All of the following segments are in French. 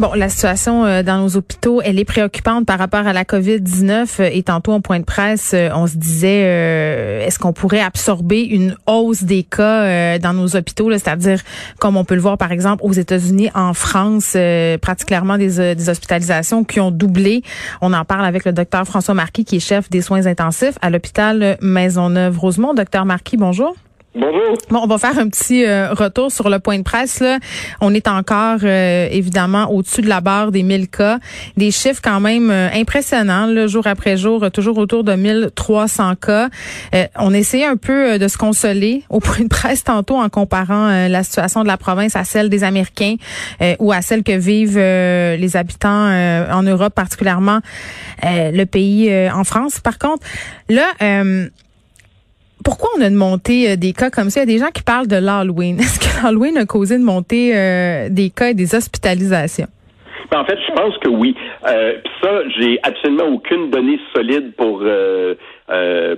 Bon, la situation euh, dans nos hôpitaux, elle est préoccupante par rapport à la COVID-19. Euh, et tantôt, en point de presse, euh, on se disait, est-ce qu'on pourrait absorber une hausse des cas dans nos hôpitaux, c'est-à-dire comme on peut le voir par exemple aux États-Unis, en France, pratiquement des, des, hospitalisations qui ont doublé. On en parle avec le docteur François Marquis, qui est chef des soins intensifs à l'hôpital Maisonneuve-Rosemont. Docteur Marquis, bonjour. Bon, on va faire un petit euh, retour sur le point de presse. Là. On est encore euh, évidemment au-dessus de la barre des 1000 cas. Des chiffres quand même euh, impressionnants, là, jour après jour, toujours autour de 1300 cas. on essayait un peu de se consoler au point de presse tantôt en comparant la situation de la province à celle des Américains ou à celle que vivent les habitants en Europe, particulièrement le pays en France. Par contre, là pourquoi on a une montée euh, des cas comme ça? Il y a des gens qui parlent de l'Halloween. Est-ce que l'Halloween a causé une montée euh, des cas et des hospitalisations? Ben, en fait, je pense que oui. Euh, ça, j'ai absolument aucune donnée solide pour euh,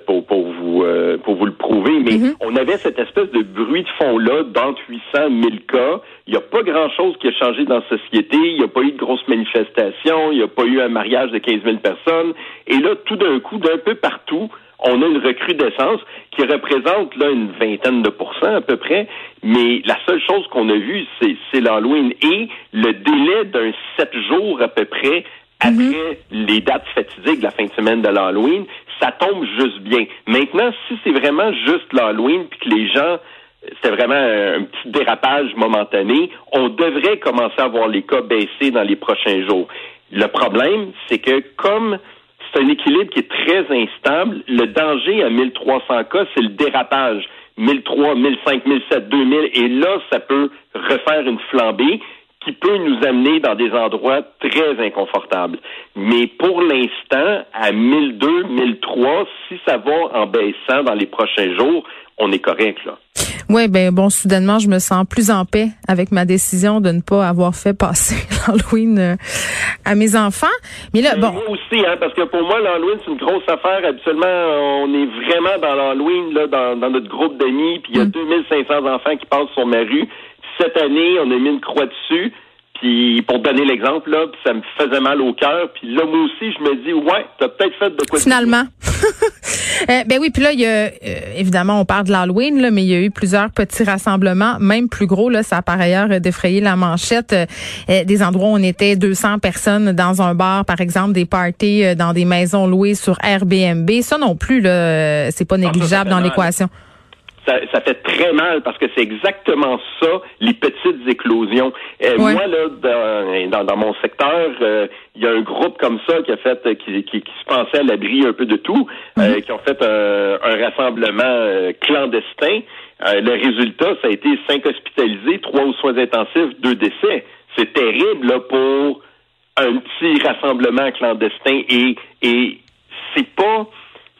pour, pour vous pour vous le prouver, mais mm-hmm. on avait cette espèce de bruit de fond là d'entre 800 1000 cas. Il n'y a pas grand chose qui a changé dans la société. Il n'y a pas eu de grosses manifestations. Il n'y a pas eu un mariage de 15 000 personnes. Et là, tout d'un coup, d'un peu partout, on a une recrudescence qui représente là une vingtaine de pourcents à peu près, mais la seule chose qu'on a vue, c'est l'Halloween et le délai d'un sept jours à peu près après mhm. les dates fatidiques de la fin de semaine de l'Halloween, ça tombe juste bien. Maintenant, si c'est vraiment juste l'Halloween, puis que les gens c'était vraiment un petit dérapage momentané, on devrait commencer à voir les cas baisser dans les prochains jours. Le problème, c'est que comme c'est un équilibre qui est très instable. Le danger à 1300 cas, c'est le dérapage. 1003, 1005, 1007, 2000, et là, ça peut refaire une flambée qui peut nous amener dans des endroits très inconfortables. Mais pour l'instant, à 1002, 1003, si ça va en baissant dans les prochains jours, on est correct, là. Oui, ben bon, soudainement, je me sens plus en paix avec ma décision de ne pas avoir fait passer l'Halloween euh, à mes enfants. Mais là, bon. Moi aussi, hein, parce que pour moi, l'Halloween, c'est une grosse affaire. Habituellement, on est vraiment dans l'Halloween, là, dans, notre groupe d'amis, puis il y a 2500 mm. enfants qui passent sur ma rue. Cette année, on a mis une croix dessus. Puis pour donner l'exemple, là, ça me faisait mal au cœur. Puis là, moi aussi, je me dis, ouais, t'as peut-être fait de quoi. Finalement. euh, ben oui, puis là, il y a, euh, évidemment, on parle de l'Halloween, là, mais il y a eu plusieurs petits rassemblements, même plus gros. Là, ça a par ailleurs défrayé la manchette. Euh, des endroits où on était 200 personnes dans un bar, par exemple, des parties euh, dans des maisons louées sur Airbnb. Ça non plus, là, c'est pas négligeable dans l'équation ça, ça, fait très mal parce que c'est exactement ça, les petites éclosions. Euh, Moi, là, dans, dans, mon secteur, euh, il y a un groupe comme ça qui a fait, qui, qui, qui se pensait à l'abri un peu de tout, euh, mhm. qui ont fait un, un rassemblement euh, clandestin. le résultat, ça a été cinq hospitalisés, trois aux soins intensifs, deux décès. C'est terrible là, pour un petit rassemblement clandestin et, et c'est pas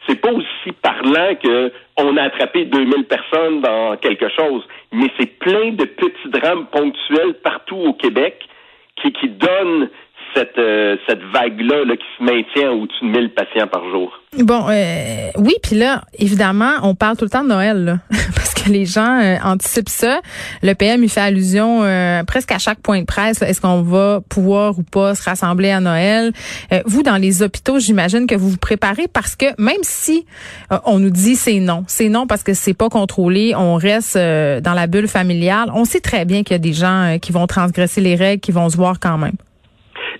c'est pas aussi parlant que on a attrapé 2000 personnes dans quelque chose, mais c'est plein de petits drames ponctuels partout au Québec qui, qui donnent cette, euh, cette vague-là là, qui se maintient au-dessus de 1000 patients par jour? Bon, euh, oui, puis là, évidemment, on parle tout le temps de Noël, là, parce que les gens euh, anticipent ça. Le PM, il fait allusion presque à chaque point de presse. Est-ce qu'on va pouvoir ou pas se rassembler à Noël? vous, dans les hôpitaux, j'imagine que vous vous préparez parce que même si on nous dit c'est non, c'est non parce que c'est pas contrôlé, on reste dans la bulle familiale, on sait très bien qu'il y a des gens qui vvont transgresser les règles, qui vont se voir quand même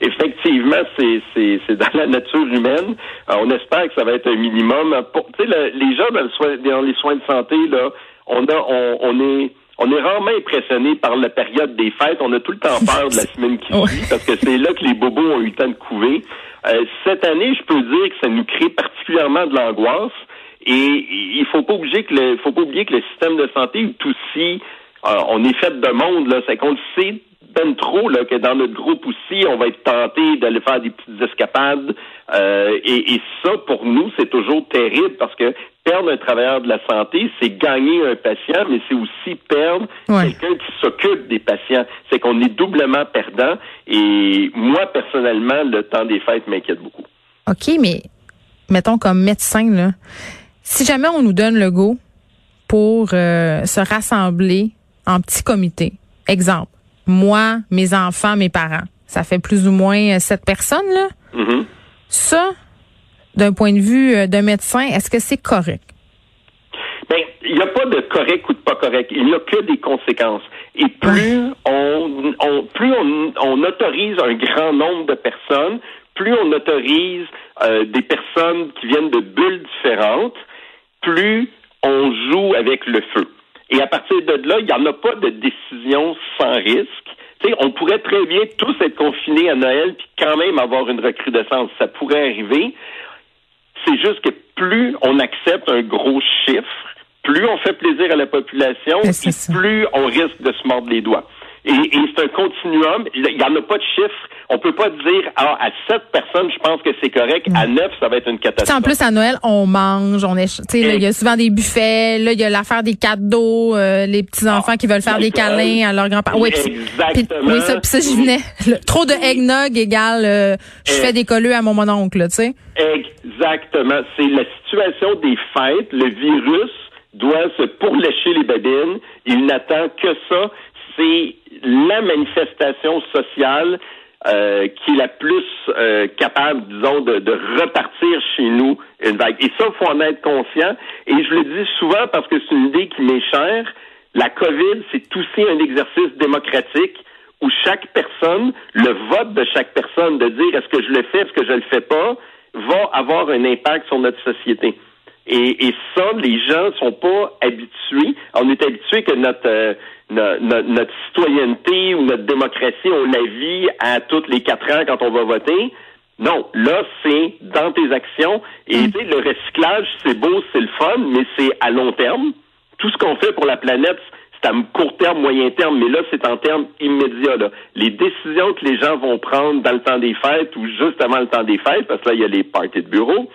effectivement, c'est dans la nature humaine. on espère que ça va être un minimum. Pour, les gens dans, les soins de santé, là, on a, on, est on est rarement impressionné par la période des fêtes. On a tout le temps peur de la semaine qui suit parce que c'est là que les bobos ont eu le temps de couver. Euh, cette année, je peux dire que ça nous crée particulièrement de l'angoisse. Et il faut pas oublier que le, faut pas oublier que le système de santé est aussi, euh, on est fait de monde là, c'est qu'on sait ben trop là, que dans notre groupe aussi, on va être tenté d'aller faire des petites escapades. Euh, et, et, ça, pour nous, c'est toujours terrible parce que perdre un travailleur de la santé, c'est gagner un patient, mais c'est aussi perdre quelqu'un qui s'occupe des patients. C'est qu'on est doublement perdant. Et moi, personnellement, le temps des fêtes m'inquiète beaucoup. OK, mais mettons comme médecin, là, si jamais on nous donne le go pour euh, se rassembler en petit comité, exemple, moi, mes enfants, mes parents, ça fait plus ou moins sept personnes, là. Mm-hmm. Ça, d'un point de vue euh, d'un médecin, est-ce que c'est correct? Bien, il n'y a pas de correct ou de pas correct. Il n'y a que des conséquences. Et plus on, plus on, autorise un grand nombre de personnes, plus on autorise euh, des personnes qui viennent de bulles différentes, plus on joue avec le feu. Et à partir de là, il n'y en a pas de décision sans risque. sais, on pourrait très bien tous être confinés à Noël puis quand même avoir une recrudescence. Ça pourrait arriver. C'est juste que plus on accepte un gros chiffre, plus on fait plaisir à la population, plus on risque de se mordre les doigts. Et, c'est un continuum. Il n'y en a pas de chiffre. On peut pas dire ah, à sept personnes, je pense que c'est correct. À neuf, ça va être une catastrophe. en plus, à Noël, on mange, on est, il y a souvent des buffets. Là, il y a l'affaire des cadeaux, euh, les petits enfants qui veulent faire des câlins à leurs grands-parents. Oui, Exactement. oui, ça, puis ça, j'y venais. trop de eggnog égale, euh, je fais des colleux à mon mononcle, tu sais. Exactement. C'est la situation des fêtes. Le virus doit se pourlécher les babines. Il n'attend que ça. C'est la manifestation sociale euh, qui est la plus euh, capable, disons, de, de, repartir chez nous une vague. Et ça, il faut en être conscient. Et je le dis souvent parce que c'est une idée qui m'est chère. La COVID, c'est aussi un exercice démocratique où chaque personne, le vote de chaque personne, de dire est-ce que je le fais, est-ce que je le fais pas, va avoir un impact sur notre société. Et, et ça, les gens sont pas habitués. On est habitué que notre, euh, notre, citoyenneté ou notre démocratie, on la vit à toutes les quatre ans quand on va voter. Non, là, c'est dans tes actions. Et mm. le recyclage, c'est beau, c'est le fun, mais c'est à long terme. Tout ce qu'on fait pour la planète, c'est à court terme, moyen terme, mais là, c'est en termes immédiats. Les décisions que les gens vont prendre dans le temps des fêtes ou juste avant le temps des fêtes, parce que là, il y a les parties de bureau,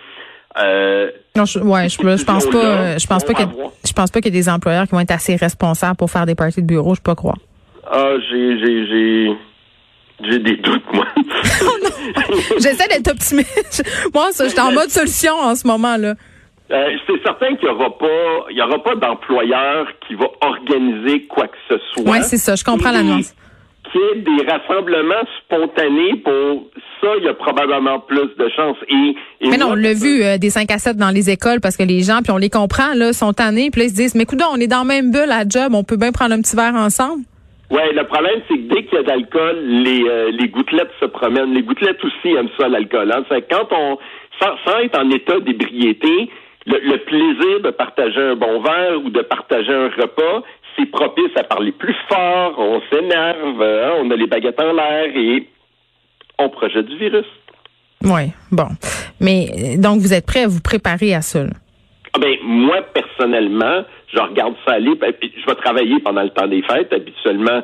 euh, non, je, ouais, je, je pense pas, je pense pas que, je pense pas qu'il y ait des employeurs qui vont être assez responsables pour faire des parties de bureau. Je peux pas croire. Ah, j'ai, j'ai, j'ai, j'ai des doutes, moi. J'essaie d'être optimiste. moi, je suis en mode solution en ce moment là. Euh, c'est certain qu'il y aura pas, il y aura pas d'employeur qui va organiser quoi que ce soit. Oui, c'est ça. Je comprends la nuance qu'il y ait des rassemblements spontanés pour ça, il y a probablement plus de chances. Et, mais non, on l'a vu euh, des 5 à 7 dans les écoles parce que les gens, puis on les comprend, là, sont tannés, puis là, ils se disent, mais écoute, on est dans le même bulle à job, on peut bien prendre un petit verre ensemble. Oui, le problème, c'est que dès qu'il y a d'alcool, les, euh, les gouttelettes se promènent. Les gouttelettes aussi aiment ça, l'alcool. Hein? Quand on, sans, être en état d'ébriété, le, le, plaisir de partager un bon verre ou de partager un repas, c'est propice à parler plus fort, on s'énerve, hein, on a les baguettes en l'air et on projette du virus. Oui, bon. Mais donc, vous êtes prêt à vous préparer à ça? Ah ben, moi, personnellement, je regarde ça aller. Ben, je vais travailler pendant le temps des fêtes. Habituellement,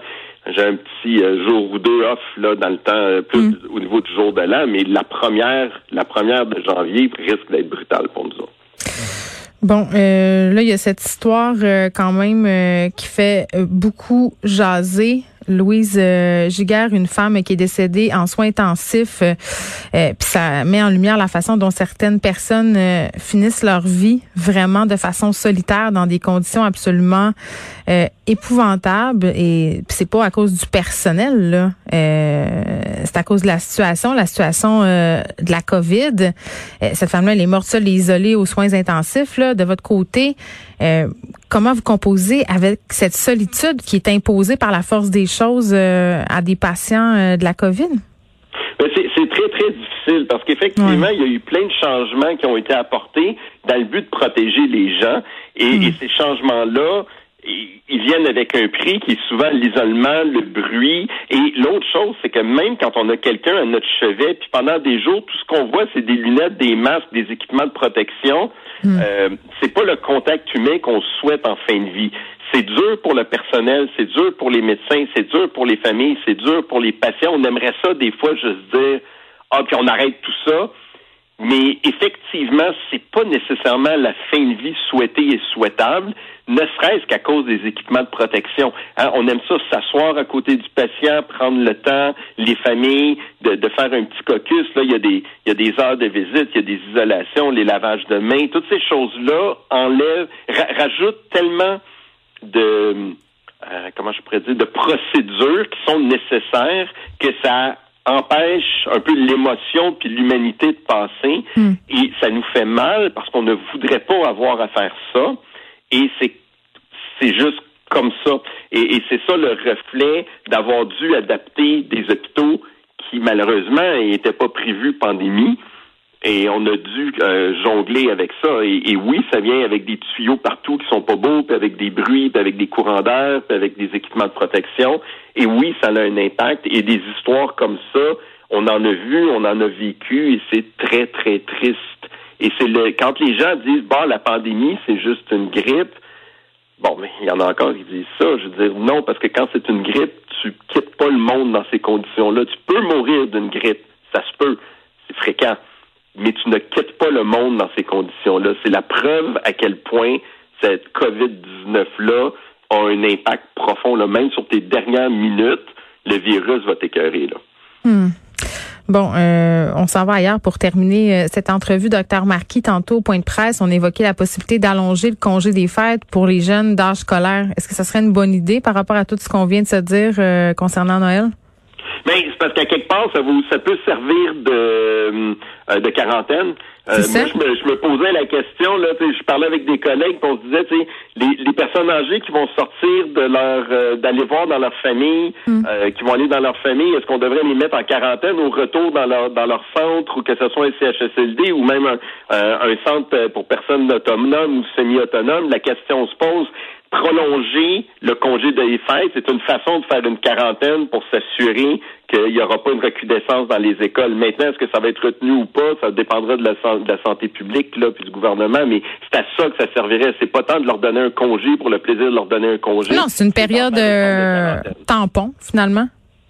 j'ai un petit euh, jour ou deux off là dans le temps euh, plus mm. au niveau du jour de l'an, mais la première, la première de janvier risque d'être brutale pour nous autres. Bon, euh, là, il y a cette histoire euh, quand même euh, qui fait beaucoup jaser. Louise euh, une femme qui est décédée en soins intensifs, euh, euh, puis ça met en lumière la façon dont certaines personnes finissent leur vie vraiment de façon solitaire dans des conditions absolument épouvantables. Et c'est pas à cause du personnel, là. c'est à cause de la situation, la situation de la COVID. cette femme-là, elle est morte seule et isolée aux soins intensifs. Là. De votre côté, comment vous composez avec cette solitude qui est imposée par la force des choses euh, à des patients euh, de la COVID? Ben, c'est très, très difficile parce qu'effectivement, il y a eu plein de changements qui ont été apportés dans le but de protéger les gens. Et, hmm. ces changements-là, ils viennent avec un prix qui est souvent l'isolement, le bruit. Et l'autre chose, c'est que même quand on a quelqu'un à notre chevet, puis pendant des jours, tout ce qu'on voit, c'est des lunettes, des masques, des équipements de protection. Hmm. Euh, c'est pas le contact humain qu'on souhaite en fin de vie. C'est dur pour le personnel, c'est dur pour les médecins, c'est dur pour les familles, c'est dur pour les patients. On aimerait ça des fois juste dire ah puis on arrête tout ça. Mais effectivement, c'est pas nécessairement la fin de vie souhaitée et souhaitable, ne serait-ce qu'à cause des équipements de protection. Hein, on aime ça s'asseoir à côté du patient, prendre le temps, les familles, de, de, faire un petit caucus. Là, il y a des, il y a des heures de visite, il y a des isolations, les lavages de mains, toutes ces choses-là enlèvent, rajoutent tellement de euh, comment je pourrais dire, de procédures qui sont nécessaires que ça empêche un peu l'émotion puis l'humanité de passer hmm. et ça nous fait mal parce qu'on ne voudrait pas avoir à faire ça. Et c'est c'est juste comme ça. Et, et c'est ça le reflet d'avoir dû adapter des hôpitaux qui malheureusement n'étaient pas prévus pandémie et on a dû euh, jongler avec ça. Et, oui, ça vient avec des tuyaux partout qui sont pas beaux, puis avec des bruits, puis avec des courants d'air, puis avec des équipements de protection. Et oui, ça a un impact. Et des histoires comme ça, on en a vu, on en a vécu, et c'est très, très triste. Et c'est le quand les gens disent bah la pandémie, c'est juste une grippe. Bon, mais il y en a encore qui disent ça. Je veux dire non, parce que quand c'est une grippe, tu quittes pas le monde dans ces conditions-là. Tu peux mourir d'une grippe. Ça se peut. C'est fréquent mais tu ne quittes pas le monde dans ces conditions-là. C'est la preuve à quel point cette COVID-19-là a un impact profond. Là. Même sur tes dernières minutes, le virus va t'écœurer. Là. Hmm. Bon, euh, on s'en va ailleurs pour terminer euh, cette entrevue. Docteur Marquis, tantôt au point de presse, on évoquait la possibilité d'allonger le congé des fêtes pour les jeunes d'âge scolaire. Est-ce que ça serait une bonne idée par rapport à tout ce qu'on vient de se dire euh, concernant Noël? Ben, c'est parce qu'à quelque part, ça vous ça peut servir de, euh, de quarantaine. Euh, moi, je me, je me, posais la question, là, je parlais avec des collègues, on se disait, les, les personnes âgées qui vont sortir de leur euh, d'aller voir dans leur famille, hmm. qui vont aller dans leur famille, est-ce qu'on devrait les mettre en quarantaine au retour dans leur dans leur centre ou que ce soit un CHSLD ou même un, un centre pour personnes autonomes ou semi-autonomes? La question se pose prolonger le congé des fêtes, c'est une façon de faire une quarantaine pour s'assurer qu'il n'y aura pas une recrudescence dans les écoles. Maintenant, est-ce que ça va être retenu ou pas? Ça dépendra de la, de la santé publique là, puis du gouvernement, mais c'est à ça que ça servirait. C'est pas tant de leur donner un congé pour le plaisir de leur donner un congé. Non, c'est une période euh, tampon, finalement.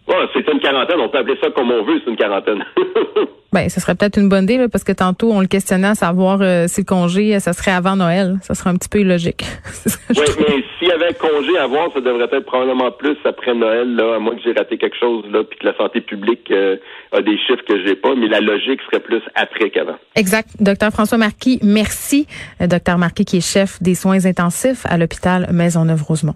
Ouais, c'est une quarantaine. On peut appeler ça comme on veut, c'est une quarantaine. ben, ce serait peut-être une bonne idée, parce que tantôt, on le questionnait à savoir euh, si le congé, ça serait avant Noël. Ça serait un petit peu illogique. oui, mais s'il y avait un congé à avoir, ça devrait être probablement plus après Noël, là, à moins que j'ai raté quelque chose, là, puis que la santé publique euh, a des chiffres que j'ai pas, mais la logique serait plus après qu'avant. Exact. Docteur François Marquis, merci. Euh, docteur Marquis, qui est chef des soins intensifs à l'hôpital Maisonneuve-Rosemont.